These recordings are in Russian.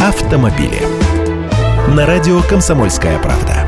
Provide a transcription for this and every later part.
автомобили. На радио «Комсомольская правда».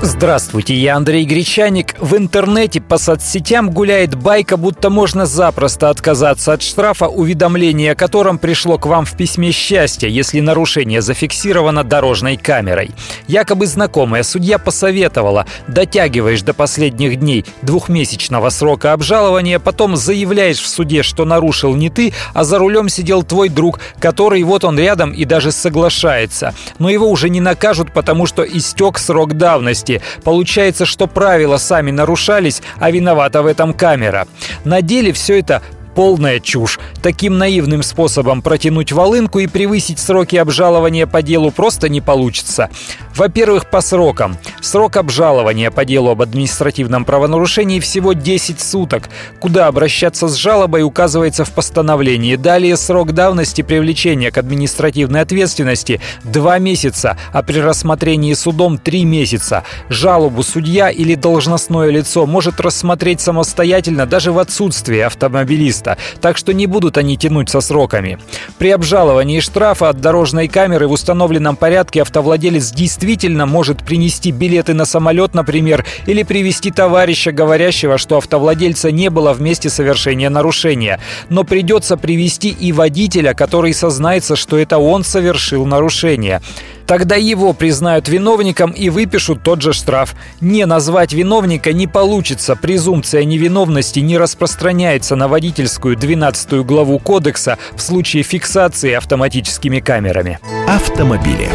Здравствуйте, я Андрей Гречаник. В интернете по соцсетям гуляет байка, будто можно запросто отказаться от штрафа, уведомление о котором пришло к вам в письме счастья, если нарушение зафиксировано дорожной камерой. Якобы знакомая судья посоветовала, дотягиваешь до последних дней двухмесячного срока обжалования, потом заявляешь в суде, что нарушил не ты, а за рулем сидел твой друг, который вот он рядом и даже соглашается. Но его уже не накажут, потому что истек срок давности. Получается, что правила сами нарушались, а виновата в этом камера. На деле все это полная чушь. Таким наивным способом протянуть волынку и превысить сроки обжалования по делу просто не получится. Во-первых, по срокам. Срок обжалования по делу об административном правонарушении всего 10 суток. Куда обращаться с жалобой указывается в постановлении. Далее срок давности привлечения к административной ответственности 2 месяца, а при рассмотрении судом 3 месяца. Жалобу судья или должностное лицо может рассмотреть самостоятельно даже в отсутствии автомобилиста так что не будут они тянуть со сроками. При обжаловании штрафа от дорожной камеры в установленном порядке автовладелец действительно может принести билеты на самолет, например, или привести товарища, говорящего, что автовладельца не было в месте совершения нарушения. Но придется привести и водителя, который сознается, что это он совершил нарушение. Тогда его признают виновником и выпишут тот же штраф. Не назвать виновника не получится. Презумпция невиновности не распространяется на водительскую 12 главу кодекса в случае фиксации автоматическими камерами. Автомобили.